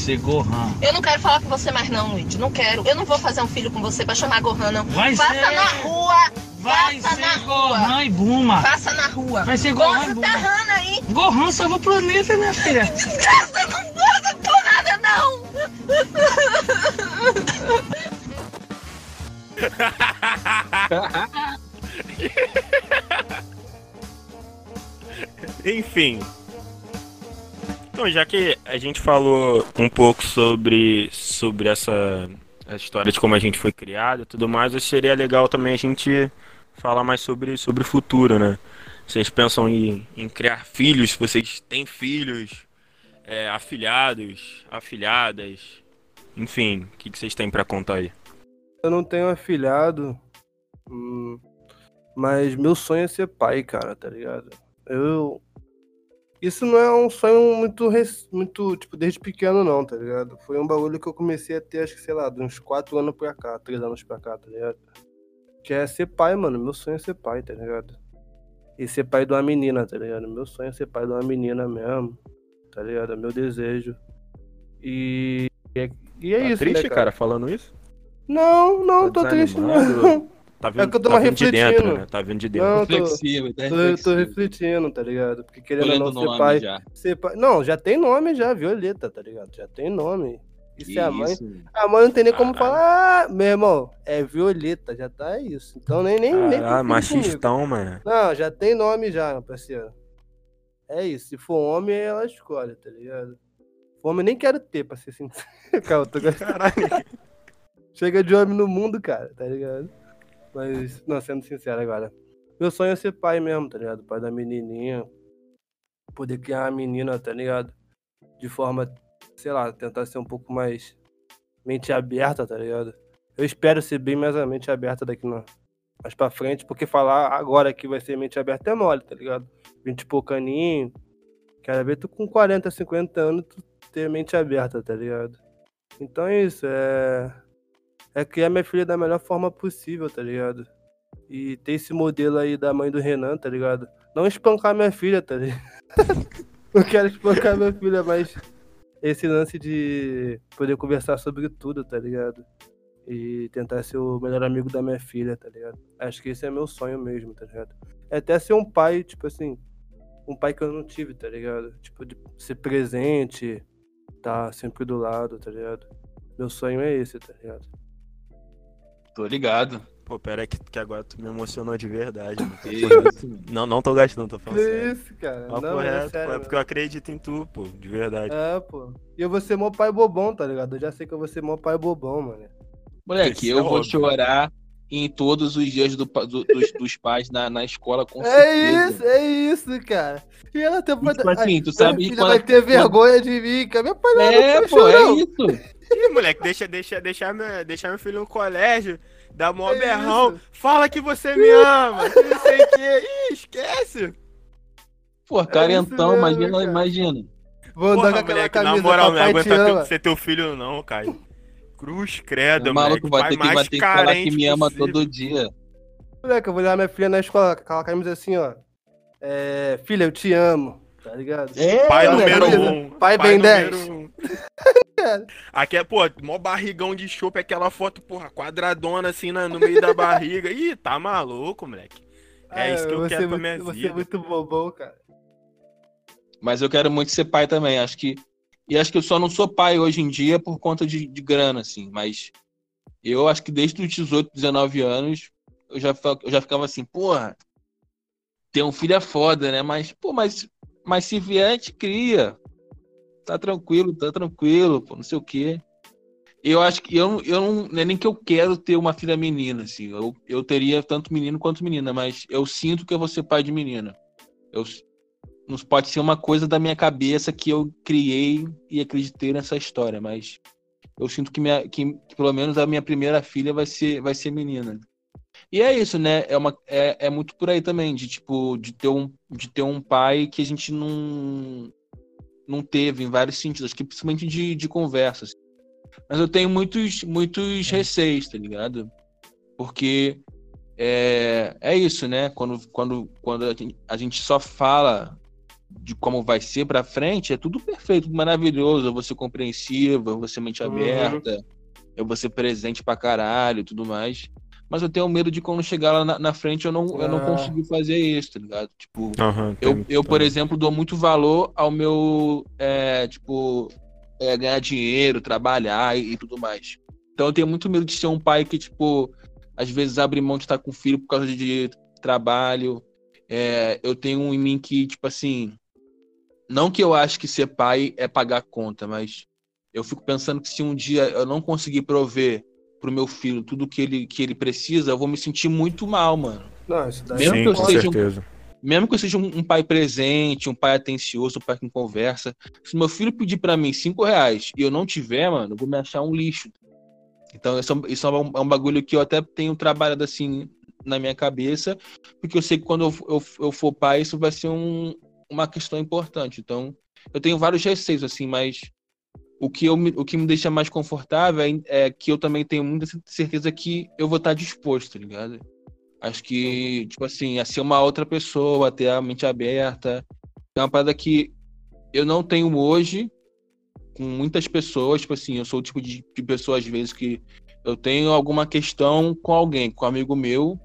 ser Gohan. Eu não quero falar com você mais não, Luiz. Não quero. Eu não vou fazer um filho com você pra chamar Gohan, não. Vai Faça ser. na rua. Vai Faça ser na Gohan rua. e Buma. Faça na rua. Vai ser Gohan e Gosta Buma. terrana aí. Gohan salva o planeta, minha filha. Desgraça, não gosta por nada, não. Enfim. Então, já que a gente falou um pouco sobre, sobre essa a história de como a gente foi criado e tudo mais, que seria legal também a gente falar mais sobre, sobre o futuro, né? Vocês pensam em, em criar filhos? Vocês têm filhos? É, afilhados? Afilhadas? Enfim, o que, que vocês têm pra contar aí? Eu não tenho afilhado, hum, mas meu sonho é ser pai, cara, tá ligado? Eu. Isso não é um sonho muito, muito, tipo, desde pequeno, não, tá ligado? Foi um bagulho que eu comecei a ter, acho que, sei lá, de uns 4 anos pra cá, 3 anos pra cá, tá ligado? Que é ser pai, mano. Meu sonho é ser pai, tá ligado? E ser pai de uma menina, tá ligado? Meu sonho é ser pai de uma menina mesmo, tá ligado? É meu desejo. E. E é, e é tá isso, triste, né, cara, falando isso? Não, não, Tá tô triste, não. Tá É vindo, que eu tô tá vindo de dentro, refletindo. né? Tá vindo de dentro. Não, tô, Reflexivo, tá tô, tô reflexivo. refletindo, tá ligado? Porque querendo não ser pai, já. ser pai. Não, já tem nome já, Violeta, tá ligado? Já tem nome. E se Que a mãe. isso? A mãe não tem nem como falar, ah, meu irmão, é Violeta, já tá isso. Então nem, nem, nem. Ah, machistão, mano. Não, já tem nome já, meu parceiro. É isso. Se for homem, ela escolhe, tá ligado? Homem eu nem quero ter, pra ser sincero. Eu tô. Chega de homem no mundo, cara, tá ligado? Mas, não, sendo sincero agora. Meu sonho é ser pai mesmo, tá ligado? Pai da menininha. Poder criar uma menina, tá ligado? De forma, sei lá, tentar ser um pouco mais mente aberta, tá ligado? Eu espero ser bem mais a mente aberta daqui na, mais pra frente, porque falar agora que vai ser mente aberta é mole, tá ligado? 20 e pouco aninho. Quero ver tu com 40, 50 anos, tu ter mente aberta, tá ligado? Então é isso, é é criar minha filha da melhor forma possível, tá ligado? E ter esse modelo aí da mãe do Renan, tá ligado? Não espancar minha filha, tá ligado? Não quero espancar minha filha, mas esse lance de poder conversar sobre tudo, tá ligado? E tentar ser o melhor amigo da minha filha, tá ligado? Acho que esse é meu sonho mesmo, tá ligado? É até ser um pai, tipo assim, um pai que eu não tive, tá ligado? Tipo, de ser presente, tá sempre do lado, tá ligado? Meu sonho é esse, tá ligado? Tô ligado. Pô, pera aí que, que agora tu me emocionou de verdade. mano. Que isso? Não, não tô gastando, tô falando sério. isso, cara? Não, é sério. pô, é porque eu acredito em tu, pô, de verdade. É, pô. E eu vou ser mó pai bobão, tá ligado? Eu já sei que eu vou ser mó pai bobão, mano. Moleque, Isso eu é vou óbvio. chorar em todos os dias do do- dos, dos pais na, na escola, com É certeza. isso, é isso, cara. E ela tem tipo assim, tu sabe minha filha quando- vai ter vergonha de mim, cara. Meu pai não É, não pô, é isso. Ih, moleque, deixa, deixa, deixar, meu, deixar meu filho no colégio, dá mó É berrão, isso. fala que você me ama, não sei o que. Ih, esquece. Pô, carentão, É mesmo, imagina, cara. imagina. Vou andar Porra, com aquela moleque, camisa, na moral, não aguenta ama. teu- ser teu filho não, Caio. Cruz credo, O maluco moleque, vai pai ter, que, vai mais ter que falar que carente me ama possível. todo dia. Moleque, eu vou levar minha filha na escola com aquela camisa assim, ó. É, filha, eu te amo, tá ligado? É, Pai moleque, número um. Pai Ben número 10. um. Cara. Aqui é, pô, mó barrigão de chope, aquela foto, porra, quadradona assim na- no meio da barriga. Ih, tá maluco, moleque. É Ah, isso que eu quero ser pra muito- minha Você é vida. muito bobão, cara. Mas eu quero muito ser pai também. Acho que. E acho que eu só não sou pai hoje em dia por conta de, de grana, assim. Mas eu acho que desde os 18, 19 anos, eu já, eu já ficava assim, porra, ter um filho é foda, né? Mas, pô, mas, mas se vier, a gente cria. Tá tranquilo, tá tranquilo, pô, não sei o quê. Eu acho que eu, eu não, não é nem que eu quero ter uma filha menina, assim. Eu, eu teria tanto menino quanto menina, mas eu sinto que eu vou ser pai de menina. Eu, não pode ser uma coisa da minha cabeça que eu criei e acreditei nessa história, mas eu sinto que, minha, que, que pelo menos a minha primeira filha vai ser, vai ser menina. E é isso, né? É, uma, é, é muito por aí também, de tipo, de ter um, de ter um pai que a gente não, não teve em vários sentidos, que principalmente de, de conversas. Mas eu tenho muitos, muitos receios, tá ligado? Porque é, é isso, né? Quando, quando, quando a gente só fala de como vai ser pra frente, é tudo perfeito, tudo maravilhoso. Eu vou ser compreensivo, eu vou ser mente Uhum. aberta, eu vou ser presente pra caralho e tudo mais. Mas eu tenho medo de quando chegar lá na, na frente eu não, eu não Ah. conseguir fazer isso, tá ligado? Tipo, Aham, eu, eu, por exemplo, dou muito valor ao meu, é, tipo, é, ganhar dinheiro, trabalhar e, e tudo mais. Então eu tenho muito medo de ser um pai que, tipo, às vezes abre mão de estar com o filho por causa de trabalho. É, eu tenho um em mim que, tipo assim, não que eu acho que ser pai é pagar conta, mas eu fico pensando que se um dia eu não conseguir prover pro meu filho tudo que ele, que ele precisa, eu vou me sentir muito mal, mano. Não, isso daí Mesmo Sim, que eu com seja um- certeza. mesmo que eu seja um, um pai presente, um pai atencioso, um pai que conversa, se meu filho pedir pra mim cinco reais e eu não tiver, mano, eu vou me achar um lixo. Então, isso, é um- isso é, um, é um bagulho que eu até tenho trabalhado assim na minha cabeça, porque eu sei que quando eu, eu, eu for pai, isso vai ser um, uma questão importante. Então, eu tenho vários receios, assim, mas o que, eu, o que me deixa mais confortável é, é que eu também tenho muita certeza que eu vou estar disposto, tá ligado? Acho que, tipo assim, a ser uma outra pessoa, ter a mente aberta. É uma parada que eu não tenho hoje com muitas pessoas. Tipo assim, eu sou o tipo de, de pessoa, às vezes, que eu tenho alguma questão com alguém, com um amigo meu.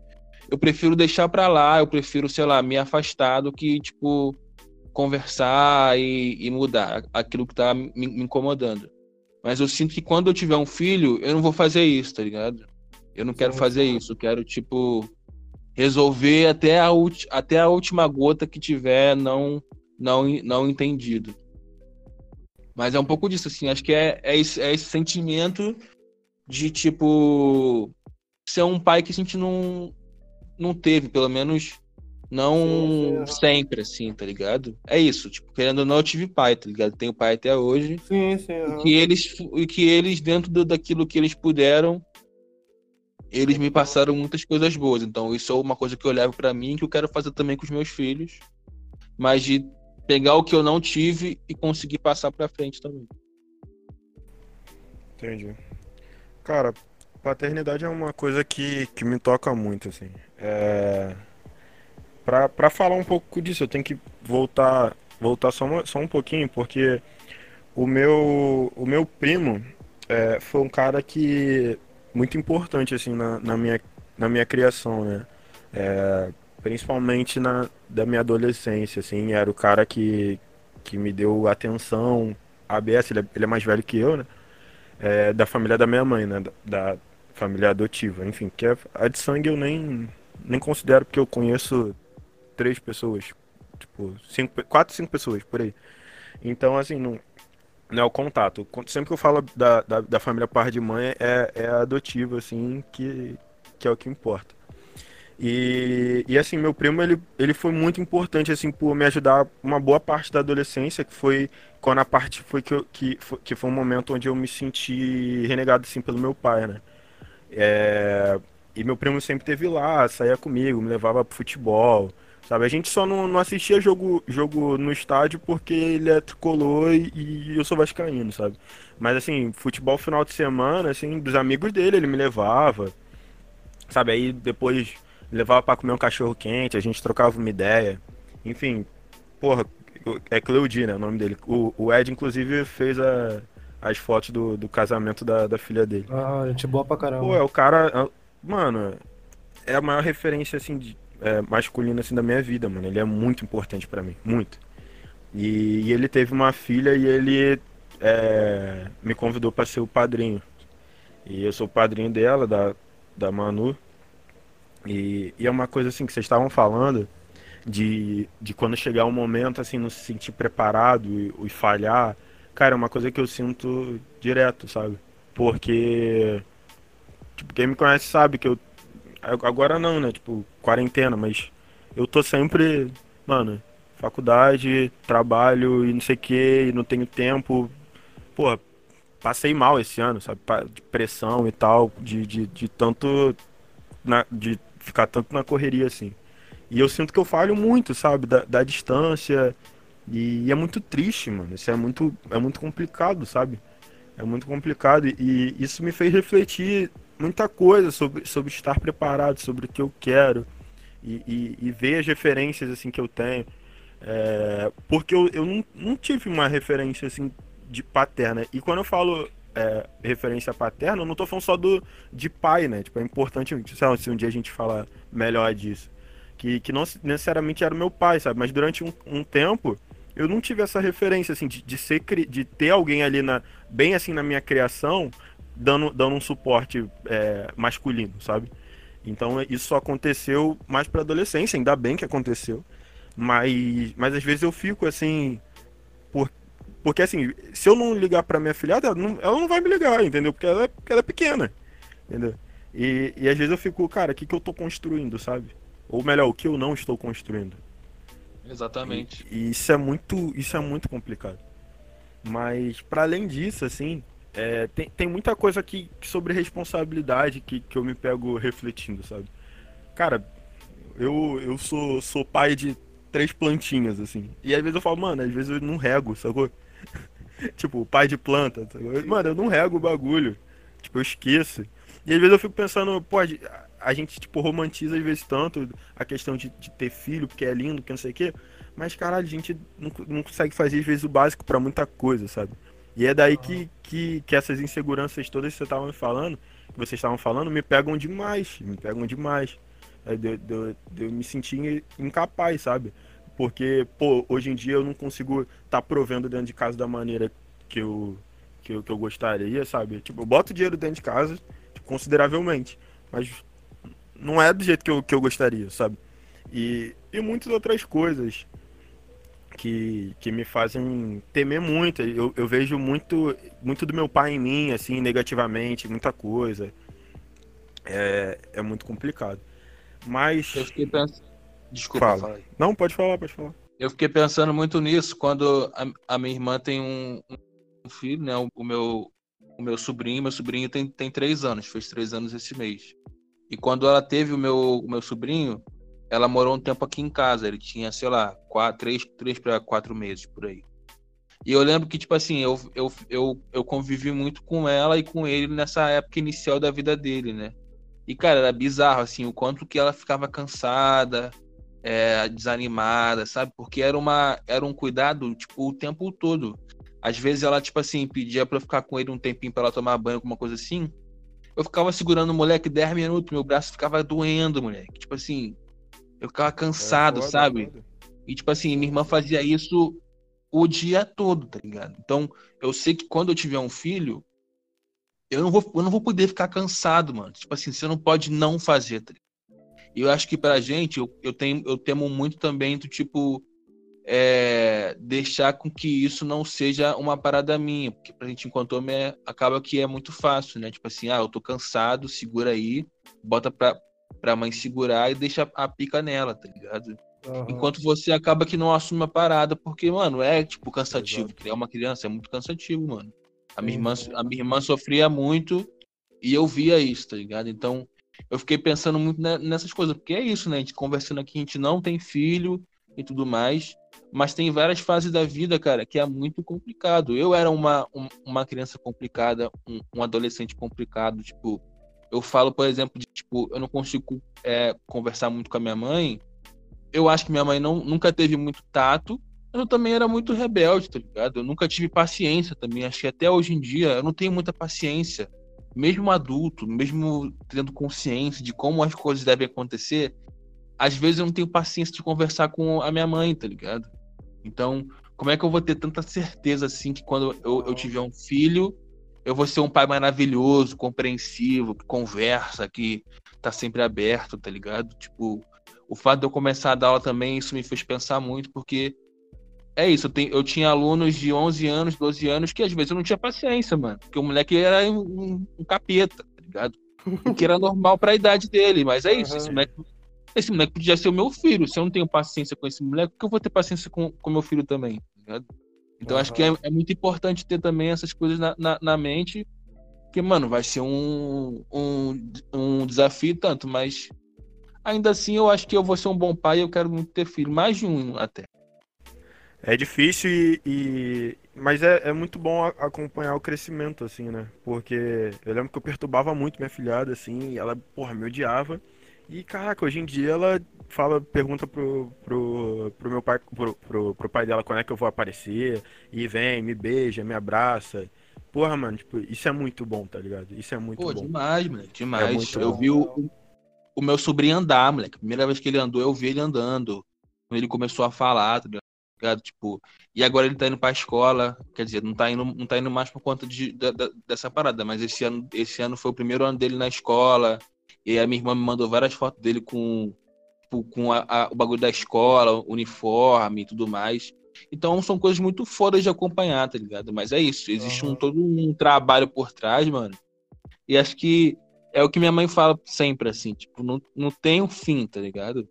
Eu prefiro deixar pra lá, eu prefiro, sei lá, me afastar do que, tipo, conversar e, e mudar aquilo que tá me, me incomodando. Mas eu sinto que quando eu tiver um filho, eu não vou fazer isso, tá ligado? Eu não quero Sim, fazer isso, eu quero, tipo, resolver até a, ulti- até a última gota que tiver não, não, não entendido. Mas é um pouco disso, assim, acho que é, é, esse, é esse sentimento de, tipo, ser um pai que a gente não, não teve, pelo menos não Sim, sim. sempre, assim, tá ligado? É isso, tipo, querendo ou não, eu tive pai, tá ligado? Tenho pai até hoje. Sim, sim. E que eles, e que eles dentro do- daquilo que eles puderam, eles me passaram muitas coisas boas. Então, isso é uma coisa que eu levo pra mim, que eu quero fazer também com os meus filhos. Mas de pegar o que eu não tive e conseguir passar pra frente também. Entendi. Cara, paternidade é uma coisa que, que me toca muito, assim. É... Pra falar um pouco disso, eu tenho que voltar, voltar só, só um pouquinho, porque o meu, o meu primo é, foi um cara que muito importante, assim, na, na minha, na minha criação, né? É, principalmente na da minha adolescência, assim, era o cara que, que me deu atenção, ABS, ele é, ele é mais velho que eu, né? é, da família da minha mãe, né? Da, da família adotiva, enfim, que é, a de sangue eu nem, nem considero porque eu conheço três pessoas, tipo, cinco, quatro, cinco pessoas por aí. Então, assim, não, não é o contato. Sempre que eu falo da, da, da família par de mãe, é, é a adotiva, assim, que, que é o que importa. E, e assim, meu primo, ele, ele foi muito importante, assim, por me ajudar uma boa parte da adolescência, que foi quando a parte foi que, eu, que, foi, que foi um momento onde eu me senti renegado, assim, pelo meu pai, né? É, e meu primo sempre teve lá, saía comigo, me levava pro futebol, sabe? A gente só não, não assistia jogo, jogo no estádio porque ele é tricolor e, e eu sou vascaíno, sabe? Mas assim, futebol final de semana, assim, dos amigos dele, ele me levava, sabe? Aí depois levava pra comer um cachorro quente, a gente trocava uma ideia. Enfim, porra, é Cleudi, né, o nome dele. O, o Ed, inclusive, fez a, as fotos do, do casamento da, da filha dele. Ah, gente boa pra caramba. Pô, é o cara. é- Mano, é a maior referência, assim, de, é, masculina, assim, da minha vida, mano. Ele é muito importante pra mim, muito. E, e ele teve uma filha e ele é, me convidou pra ser o padrinho. E eu sou o padrinho dela, da, da Manu. E, e é uma coisa, assim, que vocês estavam falando, de, de quando chegar um momento, assim, não se sentir preparado e, e falhar. Cara, é uma coisa que eu sinto direto, sabe? Porque. Tipo, quem me conhece sabe que eu. Agora não, né? Tipo, quarentena, mas eu tô sempre. Mano, faculdade, trabalho e não sei o que, e não tenho tempo. Pô, passei mal esse ano, sabe? De pressão e tal, de, de, de tanto. Na, de ficar tanto na correria assim. E eu sinto que eu falho muito, sabe? Da, da distância. E, é muito triste, mano. Isso é muito, é muito complicado, sabe? É muito complicado. E, e isso me fez refletir muita coisa sobre, sobre estar preparado, sobre o que eu quero. E, e, e ver as referências assim que eu tenho. É, porque eu, eu não, não tive uma referência assim de paterna. E quando eu falo é, referência paterna, eu não tô falando só do, de pai, né? Tipo, é importante, sei lá, se um dia a gente falar melhor disso. Que, que não necessariamente era meu pai, sabe? Mas durante um, um tempo, eu não tive essa referência, assim, de, de, ser, de ter alguém ali, na, bem assim na minha criação, dando, dando um suporte é, masculino, sabe? Então isso só aconteceu mais pra adolescência, ainda bem que aconteceu. Mas, mas às vezes eu fico assim, por, porque assim, se eu não ligar pra minha filhada, ela não, ela não vai me ligar, entendeu? Porque ela, é, porque ela é pequena, entendeu? E, e às vezes eu fico, cara, o que, que eu tô construindo, sabe? Ou melhor, o que eu não estou construindo. Exatamente. E, e isso é muito, isso é muito complicado. Mas para além disso, assim, é, tem, tem muita coisa aqui sobre responsabilidade que, que eu me pego refletindo, sabe? Cara, eu, eu sou, sou pai de três plantinhas, assim. E às vezes eu falo, mano, às vezes eu não rego, sacou? tipo, pai de planta. Tá Mano, eu não rego o bagulho. Tipo, eu esqueço. E às vezes eu fico pensando, pô, a gente, tipo, romantiza às vezes tanto a questão de, de ter filho, porque é lindo, que não sei o quê. Mas, caralho, a gente não, não consegue fazer, às vezes, o básico para muita coisa, sabe? E é daí que, que, que essas inseguranças todas que você estavam falando, que vocês estavam falando, me pegam demais. Me pegam demais. É, de, de, de eu me sentir incapaz, sabe? Porque, pô, hoje em dia eu não consigo estar tá provendo dentro de casa da maneira que eu, que eu, que eu gostaria, sabe? Tipo, eu boto dinheiro dentro de casa, tipo, consideravelmente, mas não é do jeito que eu, que eu gostaria, sabe? E, e muitas outras coisas que, que me fazem temer muito. Eu, eu vejo muito, muito do meu pai em mim, assim, negativamente, muita coisa. É, é muito complicado. Mas. Eu fiquei pensando Desculpa, fala. fala Não, pode falar, pode falar. Eu fiquei pensando muito nisso quando a, a minha irmã tem um, um filho, né? O, o, meu, o meu sobrinho, meu sobrinho tem, tem três anos, fez três anos esse mês. E quando ela teve o meu, o meu sobrinho, ela morou um tempo aqui em casa. Ele tinha, sei lá, quatro, três, três para quatro meses por aí. E eu lembro que, tipo assim, eu, eu, eu, eu convivi muito com ela e com ele nessa época inicial da vida dele, né? E, cara, era bizarro, assim, o quanto que ela ficava cansada, é, desanimada, sabe? Porque era, uma, era um cuidado, tipo, o tempo todo. Às vezes ela, tipo assim, pedia pra eu ficar com ele um tempinho pra ela tomar banho, alguma coisa assim. Eu ficava segurando o moleque 10 minutos, meu braço ficava doendo, moleque. Tipo assim, eu ficava cansado, é foda, sabe? Foda. E, tipo assim, minha irmã fazia isso o dia todo, tá ligado? Então, eu sei que quando eu tiver um filho, eu não vou, eu não vou poder ficar cansado, mano. Tipo assim, você não pode não fazer, tá ligado? E eu acho que pra gente, eu, eu, tenho, eu temo muito também do tipo. É, deixar com que isso não seja uma parada minha, porque pra gente, enquanto homem, é, acaba que é muito fácil, né? Tipo assim, ah, eu tô cansado, segura aí, bota pra, pra mãe segurar e deixa a pica nela, tá ligado? Uhum. Enquanto você acaba que não assume a parada, porque, mano, é, tipo, cansativo. Exato. Criar uma criança é muito cansativo, mano. A minha, irmã, a minha irmã sofria muito e eu via isso, tá ligado? Então, eu fiquei pensando muito nessas coisas, porque é isso, né? A gente conversando aqui, a gente não tem filho e tudo mais, mas tem várias fases da vida, cara, que é muito complicado. Eu era uma, uma criança complicada, um, um adolescente complicado, tipo, eu falo, por exemplo, de, tipo, eu não consigo é, conversar muito com a minha mãe. Eu acho que minha mãe não, nunca teve muito tato, eu também era muito rebelde, tá ligado? Eu nunca tive paciência também. Acho que até hoje em dia eu não tenho muita paciência mesmo adulto, mesmo tendo consciência de como as coisas devem acontecer, às vezes eu não tenho paciência de conversar com a minha mãe, tá ligado? Então, como é que eu vou ter tanta certeza assim que quando eu, eu tiver um filho, eu vou ser um pai maravilhoso, compreensivo, que conversa, que tá sempre aberto, tá ligado? Tipo, o fato de eu começar a dar aula também, isso me fez pensar muito, porque é isso, eu, tenho, eu, tinha alunos de 11 anos, 12 anos, que às vezes eu não tinha paciência, mano. Porque o moleque era um, um capeta, tá ligado? O que era normal pra idade dele, mas é isso. Uhum. Esse, moleque, esse moleque podia ser o meu filho. Se eu não tenho paciência com esse moleque, que eu vou ter paciência com o meu filho também, tá ligado? Então uhum. acho que é, é, muito importante ter também essas coisas na, na, na mente. Porque, mano, vai ser um, um, um desafio tanto, mas ainda assim eu acho que eu vou ser um bom pai e eu quero muito ter filho. Mais de um até. É difícil e, e... mas é, é, muito bom acompanhar o crescimento, assim, né? Porque eu lembro que eu perturbava muito minha filhada, assim, ela, porra, me odiava. E, caraca, hoje em dia ela fala, pergunta pro, pro, pro meu pai, pro, pro, pro pai dela quando é que eu vou aparecer, e vem, me beija, me abraça. Porra, mano, tipo, isso é muito bom, tá ligado? Isso é muito Pô, bom. demais, moleque, demais. É eu bom. vi o, o meu sobrinho andar, moleque. Primeira vez que ele andou, eu vi ele andando. Quando ele começou a falar, tá ligado? Tipo, e agora ele tá indo pra escola. Quer dizer, não tá indo, não tá indo mais por conta de, da- da- dessa parada, mas esse ano, esse ano foi o primeiro ano dele na escola. E a minha irmã me mandou várias fotos dele com, tipo, com a- a- o bagulho da escola, uniforme e tudo mais. Então são coisas muito fodas de acompanhar, tá ligado? Mas é isso, existe um, Aham. todo um trabalho por trás, mano. E acho que é o que minha mãe fala sempre, assim, tipo, não, não tem um fim, tá ligado?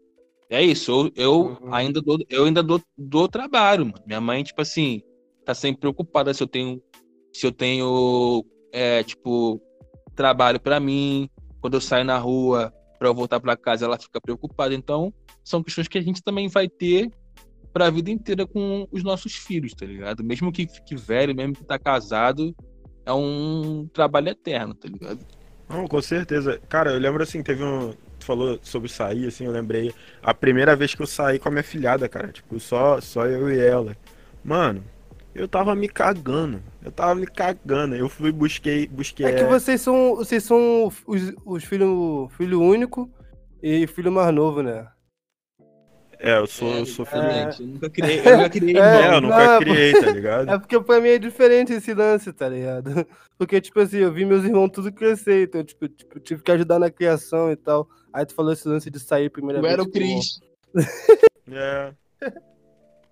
É isso, eu, eu Uhum. ainda dou, eu ainda dou, dou trabalho, mano. Minha mãe, tipo assim, tá sempre preocupada se eu tenho, se eu tenho, é, tipo, trabalho pra mim, quando eu saio na rua, pra eu voltar pra casa, ela fica preocupada. Então, são questões que a gente também vai ter pra vida inteira com os nossos filhos, tá ligado? Mesmo que fique velho, mesmo que tá casado, é um trabalho eterno, tá ligado? Não, com certeza. Cara, eu lembro assim, teve um. Tu falou sobre sair, assim, eu lembrei. A primeira vez que eu saí com a minha filhada, cara. Tipo, só, só eu e ela. Mano, eu tava me cagando. Eu tava me cagando. Eu fui, busquei, busquei. É que vocês são, vocês são os, os filho, filho único e filho mais novo, né? É, eu sou, eu sou filho. exatamente. Eu nunca criei, eu nunca criei É, É, eu nunca não, criei, tá ligado? É porque pra mim é diferente esse lance, tá ligado? Porque, tipo assim, eu vi meus irmãos tudo crescer, então, tipo, tipo, tive que ajudar na criação e tal. Aí tu falou esse lance de sair primeira Eu vez. era o Cris. É.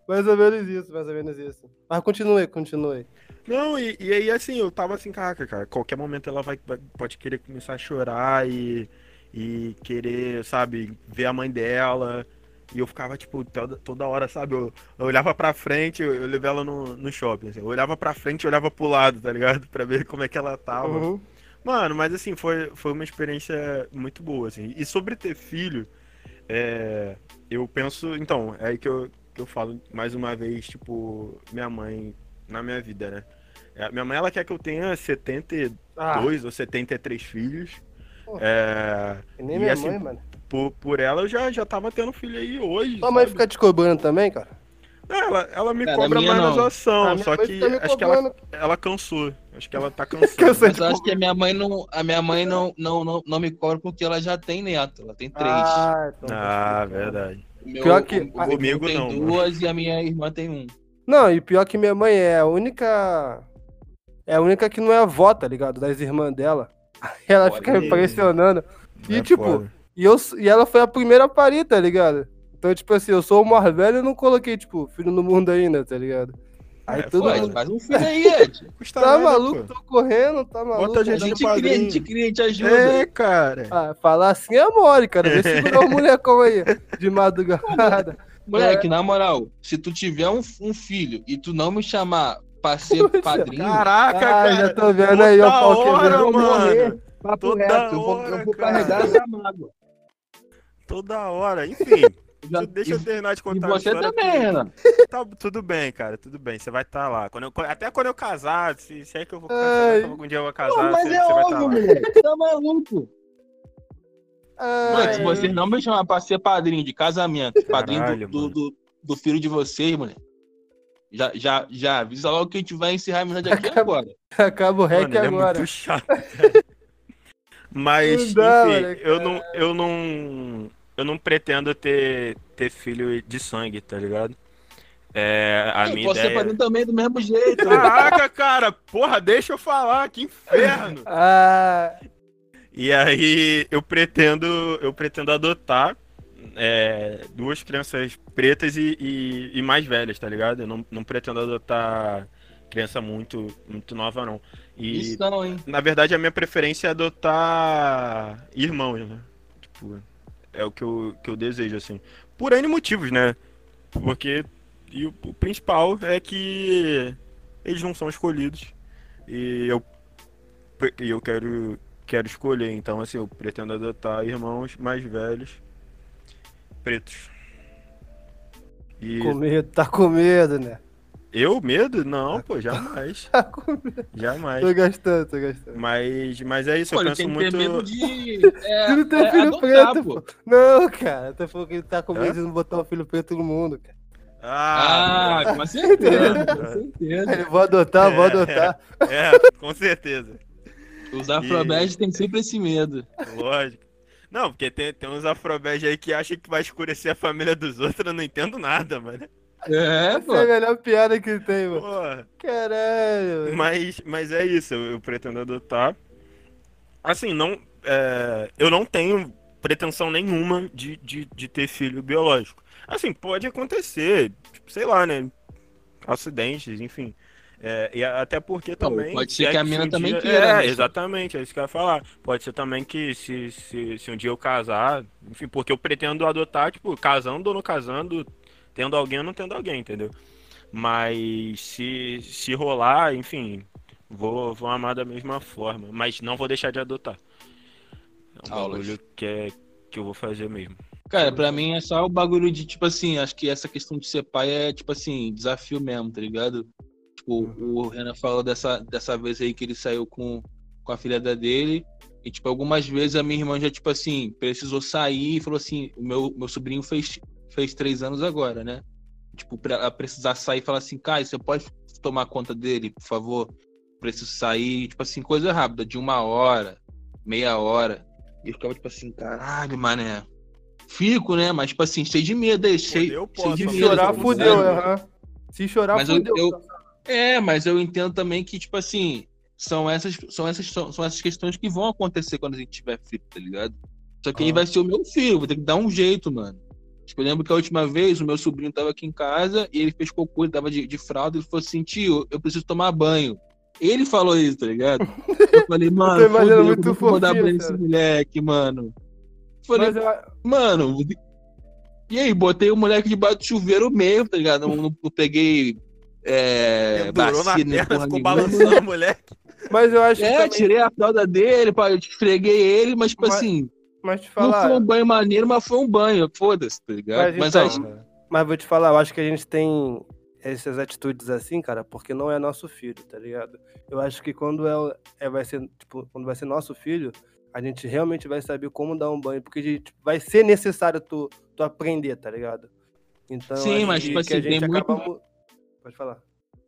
Mais ou menos isso, mais ou menos isso. Mas continue, continue. Não, e, e aí assim, eu tava assim, caraca, cara, qualquer momento ela vai, vai- pode querer começar a chorar e, e querer, sabe, ver a mãe dela. E eu ficava, tipo, toda, toda hora, sabe? Eu, eu olhava pra frente, eu, eu levei ela no, no shopping, assim, eu olhava pra frente e olhava pro lado, tá ligado? Pra ver como é que ela tava. Uhum. Mano, mas assim, foi, foi uma experiência muito boa, assim. E sobre ter filho, é, eu penso. Então, é aí que eu, que eu falo mais uma vez, tipo, minha mãe na minha vida, né? É, minha mãe, ela quer que eu tenha 72 Ah, ou 73 filhos. Pô. É, nem minha assim, mãe, mano. Por, por ela, eu já, já tava tendo filho aí hoje. Tua mãe sabe? fica te cobrando também, cara? Não, ela, ela me Cara, cobra mais na não. zoação, Ah, minha só que acho que ela, ela cansou. Acho que ela tá cansada. Mas eu acho que a minha mãe não, a minha mãe não, não, não, não me cobra porque ela já tem neto, ela tem três. Ah, então Ah, tá explicado. verdade. Meu, pior que- o, o Comigo tem não, mano. duas e a minha irmã tem um. Não, e pior que minha mãe é a única. É a única que não é avó, tá ligado? Das irmãs dela. Ela Olha fica me impressionando. E, É tipo, foda. E, eu, e ela foi a primeira a parir, tá ligado? Então, tipo assim, eu sou o mais velho e não coloquei, tipo, filho no mundo ainda, tá ligado? Aí É, todo mundo. faz um filho aí, Ed. Custa Tá nada, maluco? pô. Tô correndo, tá maluco. Bota a A gente gente de cria, a gente cria, a gente ajuda. É, cara. Ah, falar assim é mole, cara. Vê se segurar um molecão aí de madrugada. Moleque, na moral, se tu tiver um, um filho e tu não me chamar pra ser padrinho, Caraca, Ah, cara. já tô vendo aí, ó, Toda pau hora, quebrando. eu vou morrer. papo toda reto, eu vou, hora, eu vou carregar essa mágoa. Toda hora. Enfim, Já- deixa eu terminar de E contar a você história. também, Renan. Tá, tudo bem, cara, tudo bem. Você vai estar lá. Quando eu- até quando eu casar, se, se é que eu vou casar, algum dia eu vou casar, Pô, mas você, é você vai estar óbvio, lá. moleque. Tá maluco. Moleque, se vocês não me chamar pra ser padrinho de casamento, padrinho do, Caralho, do, mano. do, do filho de vocês, moleque. Já, já, já avisa logo que a gente vai encerrar a amizade aqui Acaba- agora. Acaba o rec Mano, ele é agora. muito chato. Mas, Não dá, enfim, mano, eu não, eu não, eu não pretendo ter, ter filho de sangue, tá ligado? É, a minha ser ideia. padrinho também do mesmo jeito. Caraca, cara, porra, deixa eu falar, que inferno. Ah, E aí eu pretendo, eu pretendo adotar é, duas crianças pretas e, e, e mais velhas, tá ligado? Eu não, não pretendo adotar criança muito, muito nova, não. E Isso não, hein? na verdade a minha preferência é adotar irmãos, né? Tipo, é o que eu, que eu desejo, assim. Por N motivos, né? Porque e o, o principal é que eles não são escolhidos. E eu, e eu quero, quero escolher. Então, assim, eu pretendo adotar irmãos mais velhos, pretos. E com medo, tá com medo, né? Eu, medo? Não, pô, jamais. Tá com medo. Jamais. Tô gastando, tô gastando. Mas, mas é isso, Pô, eu ele penso tem que muito. ter medo de. É, Ele tem é, filho adotar, preto, pô. Não, cara. Tá falando que ele tá com medo de não botar um filho preto no mundo, cara. Ah, Ah, com certeza, com certeza. Ele, vou adotar, vou É. adotar. é, com certeza. Os afrobedes têm sempre esse medo. Lógico. Não, porque tem, tem uns afrobege aí que acham que vai escurecer a família dos outros, eu não entendo nada, mano. É, pô. Essa é a melhor piada que tem, mano. Porra. Caralho. Mas, mas é isso, eu, eu pretendo adotar. Assim, não. é, eu não tenho pretensão nenhuma de, de, de ter filho biológico. Assim, pode acontecer, tipo, sei lá, né? Acidentes, enfim. É, e até porque também. pode se ser que a mina um também dia- queira, É, né? exatamente, é isso que eu ia falar. Pode ser também que se, se, se um dia eu casar, enfim, porque eu pretendo adotar, tipo, casando ou não casando, tendo alguém ou não tendo alguém, entendeu? Mas se, se rolar, enfim, vou, vou amar da mesma forma. Mas não vou deixar de adotar. É um bagulho que, é, que eu vou fazer mesmo. Cara, pra mim é só o bagulho de, tipo assim, acho que essa questão de ser pai é, tipo assim, desafio mesmo, tá ligado? Tipo, o Renan falou dessa, dessa vez aí que ele saiu com, com a filha da dele. E, tipo, algumas vezes a minha irmã já, tipo assim, precisou sair e falou assim: o meu, meu sobrinho fez, fez três anos agora, né? Tipo, pra precisar sair e falar assim: Caio, você pode tomar conta dele, por favor? Preciso sair, tipo assim, coisa rápida, de uma hora, meia hora. E eu ficava, tipo assim, caralho, mané. Fico, né? Mas, tipo assim, cheio de medo aí, cheio, eu cheio de Se medo. chorar, tá fudeu, aham. Se chorar, Mas eu- fudeu. eu- É, mas eu entendo também que, tipo assim, são essas, são essas, são, são essas questões que vão acontecer quando a gente tiver filho, tá ligado? Só que aí Ah. vai ser o meu filho, vou ter que dar um jeito, mano. Tipo, eu lembro que a última vez o meu sobrinho tava aqui em casa e ele fez cocô, ele tava de, de fralda, ele falou assim, tio, eu preciso tomar banho. Ele falou isso, tá ligado? Eu falei, mano, eu vou dar fofinho, banho nesse moleque, mano. Falei, eu, mano, e aí, botei o moleque debaixo do chuveiro mesmo, tá ligado? Não, não- não peguei é, Pendurou na perna, ficou balançando, moleque. mas eu acho que É, também, tirei a fralda dele, pá, eu esfreguei ele, mas, tipo Mas- assim, mas te não falar, foi um banho maneiro, mas foi um banho, foda-se, tá ligado? Mas Mas, então, aí, Mas vou te falar, eu acho que a gente tem essas atitudes assim, cara, porque não é nosso filho, tá ligado? Eu acho que quando é, é- vai ser, tipo, quando vai ser nosso filho, a gente realmente vai saber como dar um banho, porque tipo, vai ser necessário tu, tu aprender, tá ligado? Então, Sim, mas, tipo assim, tem gente muito- acaba mu- Pode falar.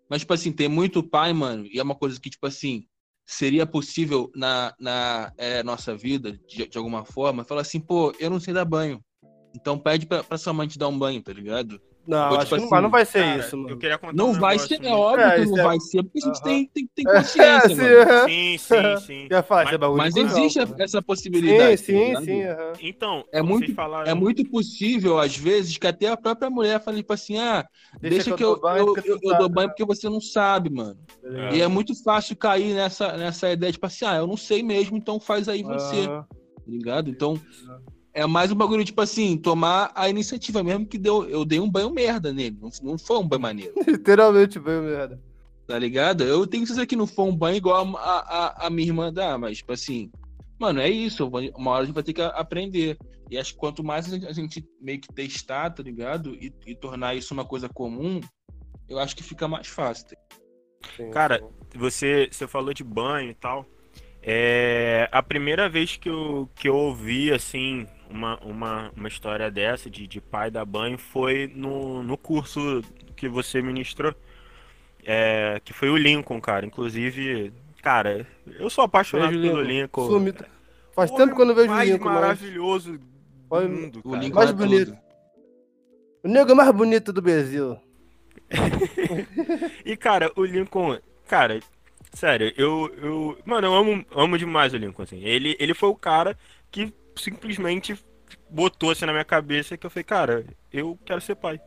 mas, tipo assim, tem muito pai, mano, e é uma coisa que, tipo assim, seria possível na, na é, nossa vida, de, de alguma forma, falar assim, pô, eu não sei dar banho. Então pede pra, pra sua mãe te dar um banho, tá ligado? Não, Ou, tipo não, assim, vai- não vai ser Cara, isso, Eu mano. Não um vai negócio, ser, é óbvio É, que não é- vai ser, porque a gente Aham. tem, tem, tem É, consciência, sim, mano. aham. Sim, sim, sim. Mas- é bagulho Mas existe cara. essa possibilidade. Sim, tá sim, sim, aham. Então, É muito- falaram... É muito possível, às vezes, que até a própria mulher fale, tipo assim, ah, deixa, que eu, dou banho eu, porque eu, eu dou banho porque você não sabe, mano. É. E é muito fácil cair nessa, nessa ideia, tipo assim, ah, eu não sei mesmo, então faz aí você, tá ligado? Então, é mais um bagulho, tipo assim, tomar a iniciativa mesmo que deu, eu dei um banho merda nele, não, não foi um banho maneiro, Literalmente, veio merda. tá ligado? Eu tenho que dizer que não foi um banho igual a, a, a minha irmã dá, mas, tipo assim, mano, é isso, uma hora a gente vai ter que aprender. E acho que quanto mais a gente, a gente meio que testar, tá ligado? E, e tornar isso uma coisa comum, eu acho que fica mais fácil. tá Sim, Cara, sim. Você, você falou de banho e tal. É, a primeira vez que eu, que eu ouvi, assim, uma, uma, uma história dessa, de, de pai dar banho, foi no, no curso que você ministrou, é, que foi o Lincoln, cara. Inclusive, cara, eu sou apaixonado Beijo, pelo Lincoln. Lincoln. Sumi- Faz Homem tempo que eu não vejo o mais Lincoln, mas... maravilhoso do Olha, mundo, O. Lincoln Mais é bonito. tudo. O nego mais bonito do Brasil. E, cara, o Lincoln, cara, sério, eu, eu, mano, eu amo, amo demais o Lincoln, assim. Ele, ele foi o cara que simplesmente botou assim na minha cabeça que eu falei, cara, eu quero ser pai.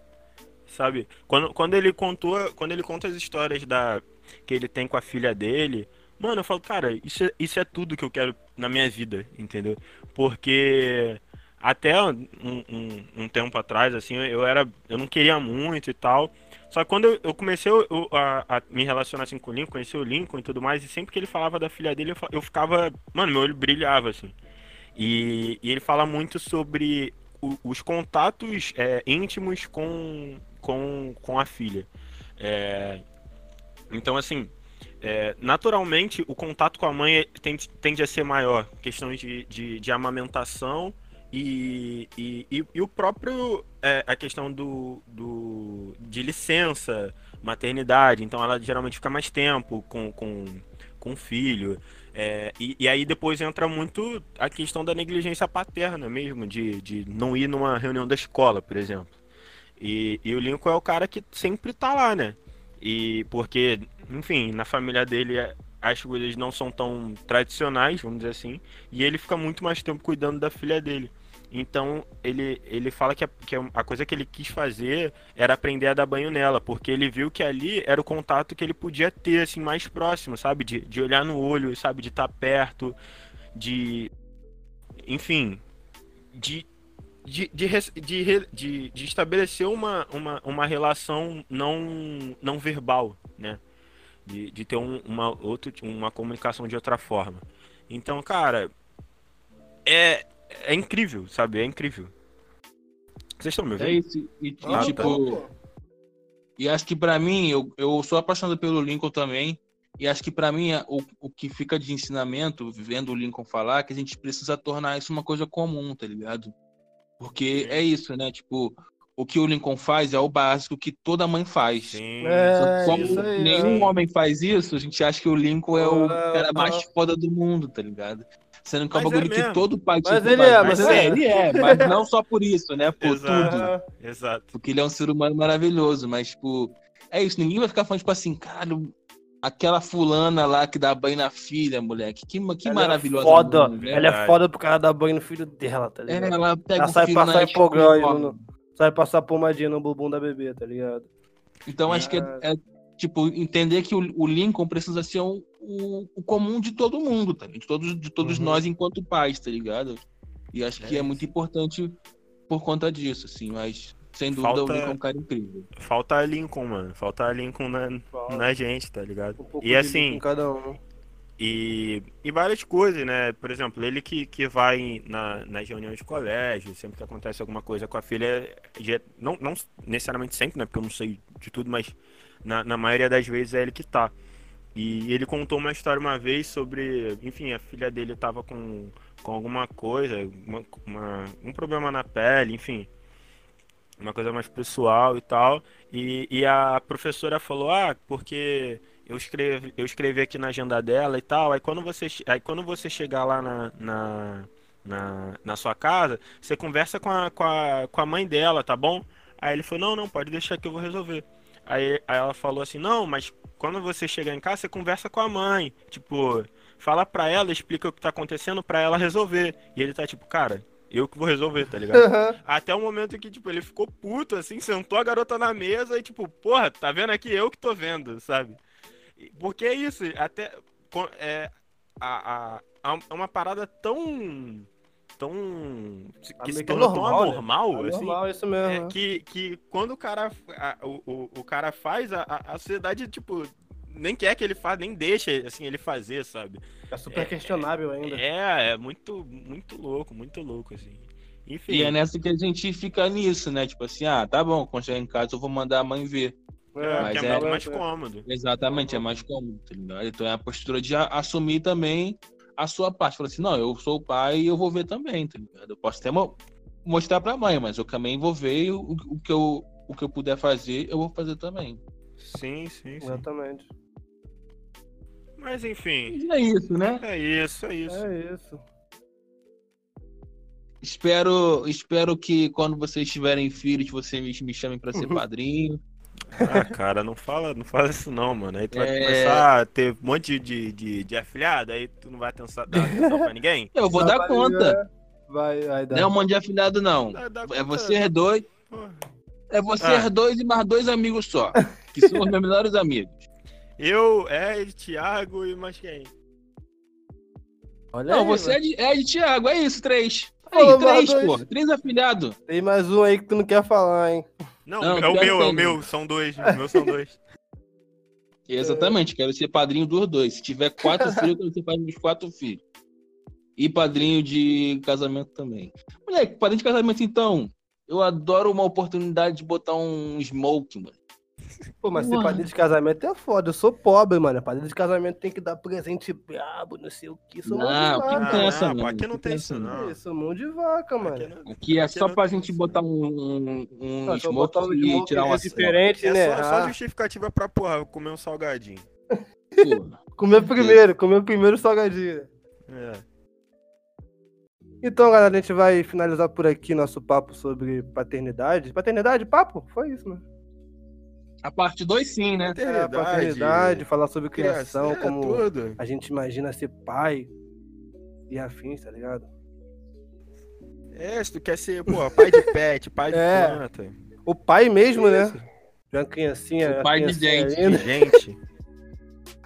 Sabe? Quando, quando ele contou, quando ele conta as histórias da que ele tem com a filha dele, mano, eu falo, cara, isso é, isso é tudo que eu quero na minha vida, entendeu? Porque até um, um, um tempo atrás, assim, eu era, eu não queria muito e tal. Só que quando eu, comecei a, a me relacionar assim com o Lincoln, conhecer o Lincoln e tudo mais, e sempre que ele falava da filha dele, eu, eu ficava, mano, meu olho brilhava, assim. E, e ele fala muito sobre o- os contatos é, íntimos com, com, com a filha. É, Então, assim, é, naturalmente o contato com a mãe tende, tende a ser maior. Questões de, de, de amamentação e, e, e, e o próprio. é, a questão do, do, de licença, maternidade. Então ela geralmente fica mais tempo com, com, com o filho. É, e, e aí depois entra muito a questão da negligência paterna mesmo, de, de não ir numa reunião da escola, por exemplo. E, e o Lincoln é o cara que sempre tá lá, né? E porque, enfim, na família dele é- as coisas não são tão tradicionais, vamos dizer assim, e ele fica muito mais tempo cuidando da filha dele. Então ele, ele fala que, a, que a coisa que ele quis fazer era aprender a dar banho nela, porque ele viu que ali era o contato que ele podia ter, assim, mais próximo, sabe? De, de olhar no olho, sabe? De estar perto, de. Enfim, de de, de, de, de, de estabelecer uma, uma, uma relação não, não verbal, né? De, de ter um, uma, outro, uma comunicação de outra forma. Então, cara, é, é incrível, sabe? É incrível. Vocês estão me ouvindo? É isso. E, e, Ah, tá. tipo, e acho que pra mim, eu, eu sou apaixonado pelo Lincoln também. E acho que pra mim, é o, o que fica de ensinamento, vendo o Lincoln falar, é que a gente precisa tornar isso uma coisa comum, tá ligado? Porque Sim. é isso, né? Tipo, o que o Lincoln faz é o básico que toda mãe faz. Sim. É, Como isso aí, nenhum é. homem faz isso, a gente acha que o Lincoln é o cara mais foda do mundo, tá ligado? Sendo que é um é bagulho que todo pai Mas tipo, ele faz. é, mas mas ele é, é. ele é, mas não só por isso, né? Por Exato. tudo. Ah, Exato. Porque ele é um ser humano maravilhoso, mas, tipo, é isso, ninguém vai ficar falando, tipo assim, caralho, aquela fulana lá que dá banho na filha, moleque, que, que ela maravilhosa. É foda. mulher, né? Ela é foda pro cara dar banho no filho dela, tá É, ligado? ela pega Ela o sai filho passar na em pogão, escola. no- Sai passar pomadinha no bumbum da bebê, tá ligado? Então, acho que é, é, tipo, entender que o, o Lincoln precisa ser um- o, o comum de todo mundo, tá? De todos, de todos Uhum. nós enquanto pais, tá ligado? E acho que É é, muito importante por conta disso, assim, mas sem dúvida Falta- o Lincoln é um cara incrível. Falta Lincoln, mano. Falta Lincoln na, Falta. na gente, tá ligado? Um pouco E de assim, cada um. E, e várias coisas, né? Por exemplo, ele que, que vai na, nas reuniões de colégio, sempre que acontece alguma coisa com a filha, já- não, não necessariamente sempre, né? Porque eu não sei de tudo, mas na, na maioria das vezes é ele que tá. E ele contou uma história uma vez sobre, enfim, a filha dele tava com, com alguma coisa, uma, uma- um problema na pele, enfim, uma coisa mais pessoal e tal. E, e a professora falou, ah, porque eu escrevi, eu escrevi aqui na agenda dela e tal. Aí quando você, aí quando você chegar lá na, na, na, na sua casa, você conversa com a, com a, com a mãe dela, tá bom? Aí ele falou, não, não, pode deixar que eu vou resolver. Aí, aí ela falou assim, não, mas quando você chegar em casa, você conversa com a mãe. Tipo, fala pra ela, explica o que tá acontecendo pra ela resolver. E ele tá tipo, cara, eu que vou resolver, tá ligado? Até o momento que, tipo, ele ficou puto, assim, sentou a garota na mesa e, tipo, porra, tá vendo aqui? Eu que tô vendo, sabe? Porque é isso, até. É, a, a, a- é uma parada tão. Tão. que se é tornou tão normal, né? anormal, É assim. normal isso mesmo. é, né? que, que quando o cara, a- o, o, o cara faz, a, a sociedade, tipo, nem quer que ele faça, nem deixa, assim, ele fazer, sabe? É super é- questionável ainda. É, é muito, muito louco, muito louco, assim. Enfim. E é nessa que a gente fica nisso, né? Tipo assim, ah, tá bom, quando chegar em casa eu vou mandar a mãe ver. É, Mas que é, é- mais cômodo. Exatamente, é mais cômodo, tá ligado? Então é a postura de assumir também a sua parte. Falar assim, não, eu sou o pai e eu vou ver também, tá ligado? Eu posso até mo- mostrar pra mãe, mas eu também vou ver e o, o que eu, o que eu puder fazer, eu vou fazer também. Sim, sim, sim. Exatamente. Mas enfim, é isso, né? é isso, é isso. É isso. Espero, espero que quando vocês tiverem filhos, vocês me, me chamem pra ser padrinho. Ah, cara, não fala, não fala isso não, mano. Aí tu vai É. começar a ter um monte de, de, de afilhado, aí tu não vai atenção, dar atenção pra ninguém. Eu vou dar conta. Vai, vai dar. Não é um monte de afilhado, não. Dá- dá É vocês dois. porra. É vocês Ah. dois e mais dois amigos só. Que são os meus melhores amigos. Eu, Ed, Thiago e mais quem? Olha Não, aí, você é mano. de, é de Thiago, é isso, três. Aí, Falou três, porra. Três afilhados. Tem mais um aí que tu não quer falar, hein? Não, Não, é o meu, é o meu, são dois, meus são dois. Exatamente, quero ser padrinho dos dois. Se tiver quatro filhos, eu quero ser padrinho dos quatro filhos. E padrinho de casamento também. Moleque, padrinho de casamento, então. Eu adoro uma oportunidade de botar um smoke, mano. Pô, mas ser padrinho de casamento é foda. Eu sou pobre, mano. Padrinho de casamento tem que dar presente brabo, não sei o que. Sou mão Não, vaca. não tem essa não, aqui não tem isso, não. Eu sou mão de vaca, mano. Aqui não- Aqui é Aqui só pra gente botar um, um, um Não, só smoke botar um e tirar uma é diferente, É né? só, só Ah, justificativa pra, porra, comer um salgadinho. comer primeiro, comer primeiro salgadinho. É. Então, galera, a gente vai finalizar por aqui nosso papo sobre paternidade. Paternidade, papo? Foi isso, né? A parte 2 sim, né? É, a paternidade, falar sobre criação, é, como tudo. a gente imagina ser pai e afins, tá ligado? É, se tu quer ser, pô, pai de pet, pai de É. planta. O pai mesmo, né? Já uma criancinha. O pai de gente. linda. Gente.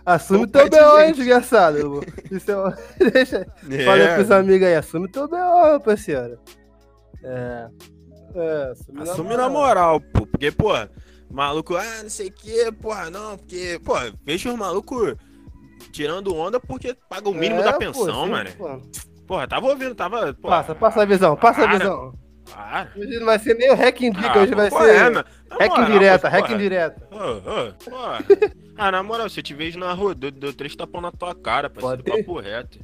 Assume O teu de B.O., desgraçado. Isso é... Deixa... É. Fala pros amigos aí, assume teu B.O., parceiro. É. É, assume, Assume na moral, pô. Porque, pô, maluco, ah, não sei o que, porra, não, porque, pô, vejo os malucos tirando onda porque paga o mínimo É, da pô, pensão, sim, mano. pô. Porra, tava ouvindo, tava. Pô, Passa, passa a visão, passa a para. visão. Para. Hoje não vai ser nem o hack indica, Ah, hoje vai ser é, mano? Hack indireta, pô, hack porra. indireta. Porra. Ah, na moral, se eu te vejo na rua, dou, dou três tapão na tua cara, parceiro, papo reto.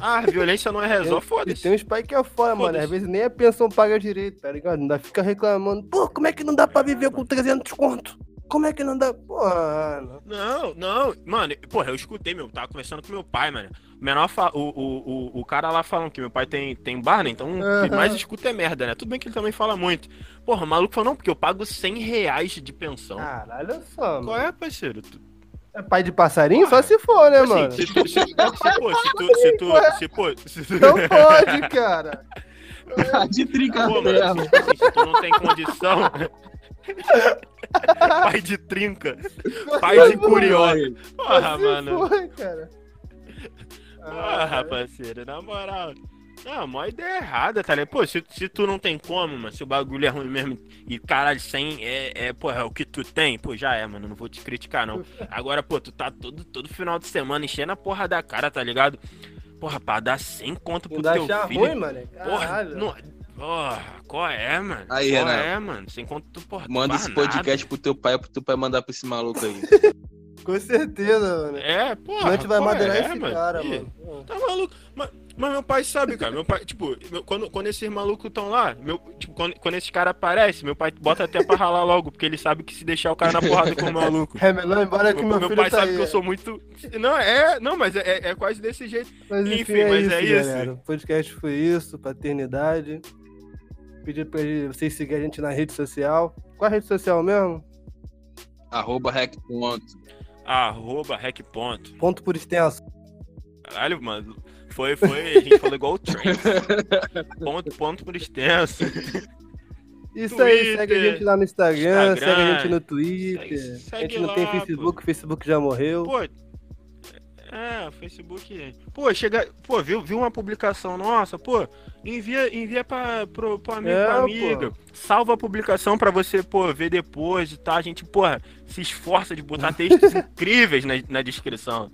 Ah, violência não é resolve, foda-se. tem uns pais que é fora, mano. Foda-se. Às vezes nem a pensão paga direito, tá ligado? Ainda fica reclamando. Pô, como é que não dá pra viver com 300 conto? Como é que não dá? Mano. Não, não, mano, porra, eu escutei, meu, tava conversando com meu pai, mano. O menor, fa... o, o, o, o cara lá falando que meu pai tem, tem bar, né? Então o que mais escuta é merda, né? Tudo bem que ele também fala muito. Porra, o maluco falou, não, porque eu pago 100 reais de pensão. Caralho, olha só, Qual mano. é, parceiro? Tu, É pai de passarinho? Só se for, né, assim, mano? se tu, se, se, pô, se tu, se tu, se, pô, se tu, Não pode, cara. de trinca Pô, mano, se, assim, se tu não tem condição. pai de trinca. Pai de curioso. Porra, Só se mano. for, cara. Porra, parceiro, na moral. Não, mó ideia errada, tá ligado? Pô, se, se tu não tem como, mano, se o bagulho é ruim mesmo e caralho, 100 é, é, porra, é o que tu tem, pô, já é, mano, não vou te criticar, não. Agora, pô, tu tá todo, todo final de semana enchendo a porra da cara, tá ligado? Porra, pra dar 100 conto pro teu achar filho. ruim, mano. porra, Caralho. não, porra, qual é, mano? Aí, qual Renan. é, mano? Sem conto tu, porra, Manda esse nada. podcast pro teu pai, pro teu pai mandar pra esse maluco aí. Com certeza, mano. É, porra. A gente vai madeirar é, esse mano? cara, Ih, mano. Tá maluco? Mas, mas meu pai sabe, cara. Meu pai, tipo, meu- quando, quando esses malucos estão lá, meu, tipo, quando, quando esses caras aparecem, meu pai bota até pra ralar logo, porque ele sabe que se deixar o cara na porrada com o maluco. É melhor embora que Meu, meu, pai tá sabe aí. que eu sou muito. Não, é. Não, mas é, é- quase desse jeito. Mas enfim, Enfim, é mas isso, é isso. galera. O podcast foi isso, paternidade. Pedir pra vocês seguirem a gente na rede social. Qual a rede social mesmo? Arroba hack. Arroba rec ponto. Ponto por extenso. Caralho, mano. Foi, foi. A gente falou igual o Trent. ponto, ponto por extenso. Isso aí, Twitter, segue a gente lá no Instagram, Instagram, segue a gente no Twitter. segue- a segue gente não tem Facebook, o Facebook já morreu. Pô, é, o Facebook. Pô, chega. Pô, viu, viu uma publicação nossa, pô, envia, envia pra, pro, pro amigo, É. Salva a publicação pra você, pô, ver depois e tal. A gente, porra, se esforça de botar textos incríveis na, na descrição.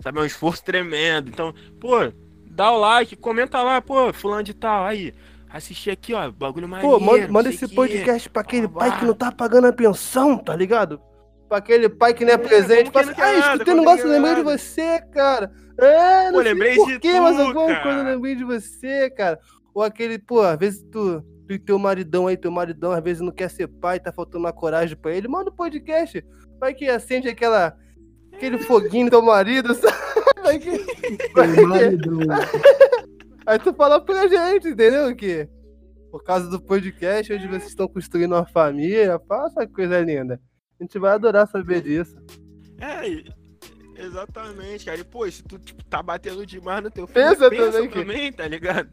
Sabe, é um esforço tremendo. Então, pô, dá o like, comenta lá, pô, fulano de tal. Aí, assisti aqui, ó, bagulho maneiro. Pô, manda, manda esse podcast pra aquele pai que não tá pagando a pensão, tá ligado? Pra aquele pai que não é É, presente. como que não assim, ah, nada, escutei um negócio, lembrei de nada?" você, cara. É, não Pô, sei lembrei por de quê, mas tu, alguma cara. coisa eu lembrei de você, cara. Ou aquele, pô, às vezes tu, tu e teu maridão aí, teu maridão, às vezes não quer ser pai, tá faltando uma coragem pra ele, manda um podcast. Vai que acende aquela, aquele foguinho no teu marido, sabe? Vai que, vai que- Aí tu fala pra gente, entendeu? Que por causa do podcast, hoje vocês estão construindo uma família, faça uma coisa linda. A gente vai adorar saber disso. É, exatamente, cara. E, pô, se tu tipo, tá batendo demais no teu filho, Pensa pensa, também também, que- tá ligado?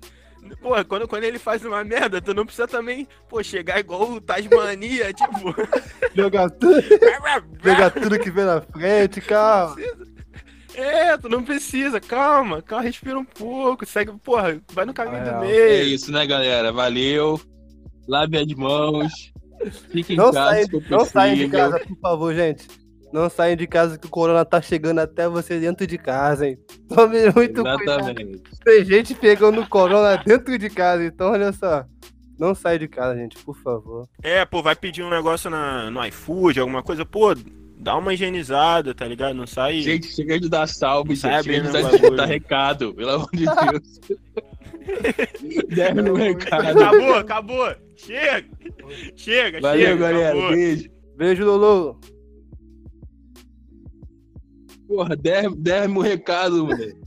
Pô, quando, quando ele faz uma merda, tu não precisa também, pô, chegar igual o Tasmania, tipo. Jogar tudo, jogar tudo que vem na frente, calma. É, tu não precisa, calma, calma, respira um pouco, segue, porra, vai no caminho Ah, do é. meio. É isso, né, galera? Valeu. Lave as mãos. Fique em Não casa, for não saem de casa, por favor, gente. Não saem de casa que o corona tá chegando até você dentro de casa, hein? Tome muito cuidado. Exatamente. Tem gente pegando corona dentro de casa, então olha só. Não sai de casa, gente, por favor. É, pô, vai pedir um negócio na, no iFood, alguma coisa, pô, dá uma higienizada, tá ligado? Não sai. Gente, chega de dar salve, gente. Chega de dar, dar recado, pelo amor de Deus. Deve no recado. Acabou, acabou. Chega. Chega, Valeu, chega. galera. acabou. Beijo. Beijo, Lulu. Porra, derme, derme o recado, moleque.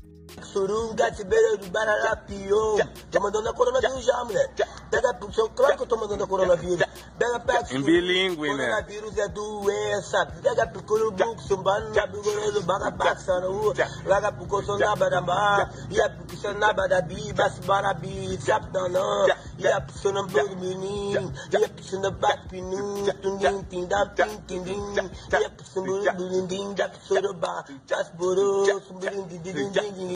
Surunga, beira do Bararapião. Tô mandando a coronavírus já, moleque. Pega pro seu claro que eu tô mandando a coronavírus. Pega perto. Em bilíngue, né? Coronavírus é doença. Pega pro Curubuco, sumbando na bigorelo, bagabaxa na rua. Larga pro Coçonaba da Mar. E é pro Coçonaba da Biba, Barabi, Saptanã. E é pro Sonambu do Menino. E é pro Sonambu do Menino. Tundim, tindam, tim, tindim. E é pro do Menino. Da pro Sorobá. Tasboro, Sumbirim, dindim, dindim.